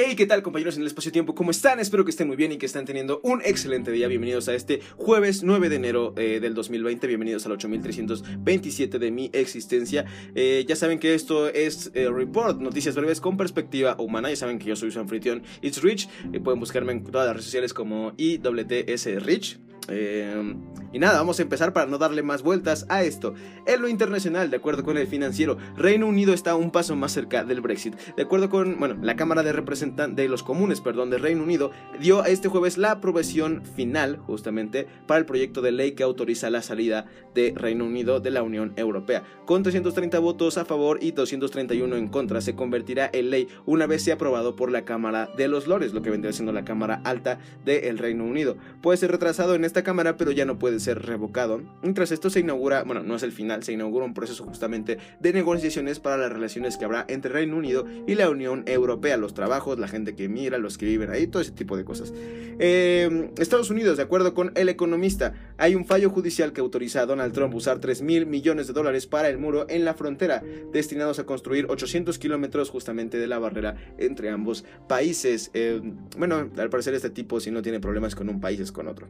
Hey, ¿qué tal compañeros en el espacio-tiempo? ¿Cómo están? Espero que estén muy bien y que estén teniendo un excelente día. Bienvenidos a este jueves 9 de enero eh, del 2020. Bienvenidos al 8327 de mi existencia. Eh, ya saben que esto es eh, Report, noticias breves con perspectiva humana. Ya saben que yo soy su anfitrión It's Rich. pueden buscarme en todas las redes sociales como IWTS Rich. Eh, y nada, vamos a empezar para no darle más vueltas a esto. En lo internacional, de acuerdo con el financiero, Reino Unido está un paso más cerca del Brexit. De acuerdo con, bueno, la Cámara de Representantes de los Comunes, perdón, de Reino Unido dio este jueves la aprobación final, justamente, para el proyecto de ley que autoriza la salida de Reino Unido de la Unión Europea. Con 330 votos a favor y 231 en contra, se convertirá en ley una vez sea aprobado por la Cámara de los Lores, lo que vendría siendo la Cámara Alta del Reino Unido. Puede ser retrasado en esta cámara, pero ya no puede ser revocado. Mientras esto se inaugura, bueno, no es el final, se inaugura un proceso justamente de negociaciones para las relaciones que habrá entre Reino Unido y la Unión Europea, los trabajos, la gente que mira, los que viven ahí, todo ese tipo de cosas. Eh, Estados Unidos, de acuerdo con El Economista, hay un fallo judicial que autoriza a Donald Trump usar 3 mil millones de dólares para el muro en la frontera, destinados a construir 800 kilómetros justamente de la barrera entre ambos países. Eh, bueno, al parecer este tipo si no tiene problemas con un país es con otro.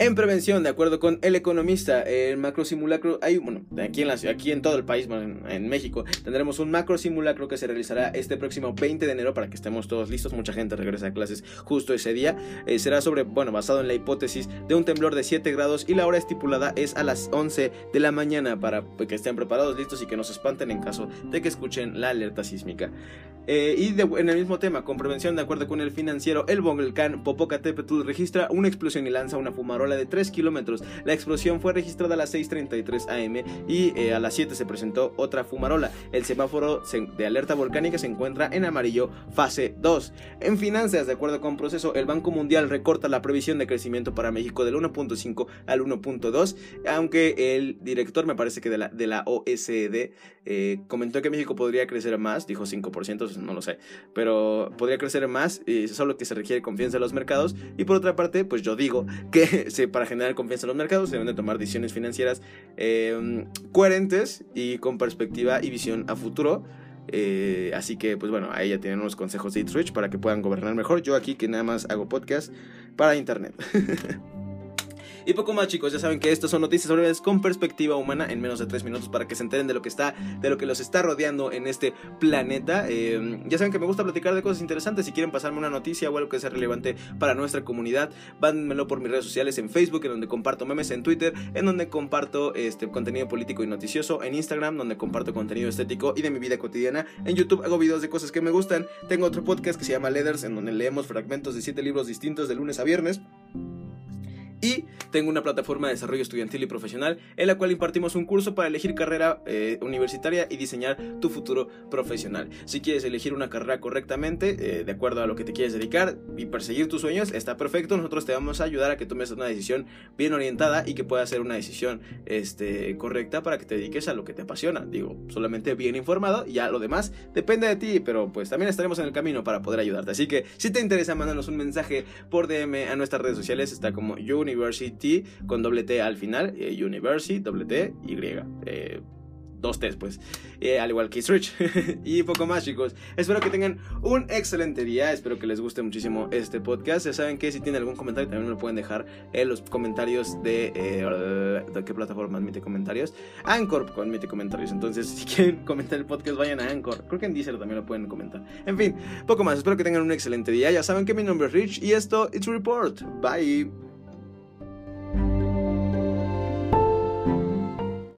En prevención, de acuerdo con el economista, el macro simulacro, hay, bueno, aquí en, la, aquí en todo el país, en, México, tendremos un macro simulacro que se realizará este próximo 20 de enero para que estemos todos listos. Mucha gente regresa a clases justo ese día. Eh, será sobre, bueno, basado en la hipótesis de un temblor de 7 grados y la hora estipulada es a las 11 de la mañana para que estén preparados, listos y que no se espanten en caso de que escuchen la alerta sísmica. Eh, y en el mismo tema, con prevención, de acuerdo con el financiero, el volcán Popocatépetl registra una explosión y lanza una fumarola de 3 kilómetros. La explosión fue registrada a las 6.33 am y eh, a las 7 se presentó otra fumarola. El semáforo de alerta volcánica se encuentra en amarillo fase 2. En finanzas, de acuerdo con proceso, el Banco Mundial recorta la previsión de crecimiento para México del 1.5 al 1.2, aunque el director, me parece que de la, de OSD, eh, comentó que México podría crecer más, dijo 5%, no lo sé, pero podría crecer más, solo que se requiere confianza en los mercados. Y por otra parte, pues yo digo que para generar confianza en los mercados se deben de tomar decisiones financieras em, coherentes y con perspectiva y visión a futuro. Eh, así que, pues bueno, ahí ya tienen unos consejos de It para que puedan gobernar mejor. Yo aquí que nada más hago podcast para internet. Y poco más chicos, ya saben que estas son noticias breves con perspectiva humana en menos de 3 minutos para que se enteren de lo que está, de lo que los está rodeando en este planeta. Em, ya saben que me gusta platicar de cosas interesantes. Si quieren pasarme una noticia o algo que sea relevante para nuestra comunidad, vánmelo por mis redes sociales en Facebook, en donde comparto memes, en Twitter, en donde comparto este contenido político y noticioso, en Instagram, donde comparto contenido estético y de mi vida cotidiana. En YouTube hago videos de cosas que me gustan. Tengo otro podcast que se llama Leathers, en donde leemos fragmentos de 7 libros distintos de lunes a viernes. Y tengo una plataforma de desarrollo estudiantil y profesional en la cual impartimos un curso para elegir carrera eh, universitaria y diseñar tu futuro profesional. Si quieres elegir una carrera correctamente, eh, de acuerdo a lo que te quieres dedicar y perseguir tus sueños, está perfecto. Nosotros te vamos a ayudar a que tomes una decisión bien orientada y que pueda ser una decisión este, correcta para que te dediques a lo que te apasiona. Digo, solamente bien informado y ya lo demás depende de ti, pero pues también estaremos en el camino para poder ayudarte. Así que si te interesa, mándanos un mensaje por DM a nuestras redes sociales. Está como yo University con doble T al final, eh, University, doble T, Y. Eh, dos T's, pues. Eh, al igual que Rich. y poco más, chicos. Espero que tengan un excelente día. Espero que les guste muchísimo este podcast. Ya saben que si tienen algún comentario, también lo pueden dejar en los comentarios de. ¿De qué plataforma admite comentarios? Anchor admite comentarios. Entonces, si quieren comentar el podcast, vayan a Anchor. Creo que en Deezer también lo pueden comentar. En fin, poco más. Espero que tengan un excelente día. Ya saben que mi nombre es Rich y esto, It's Report. Bye.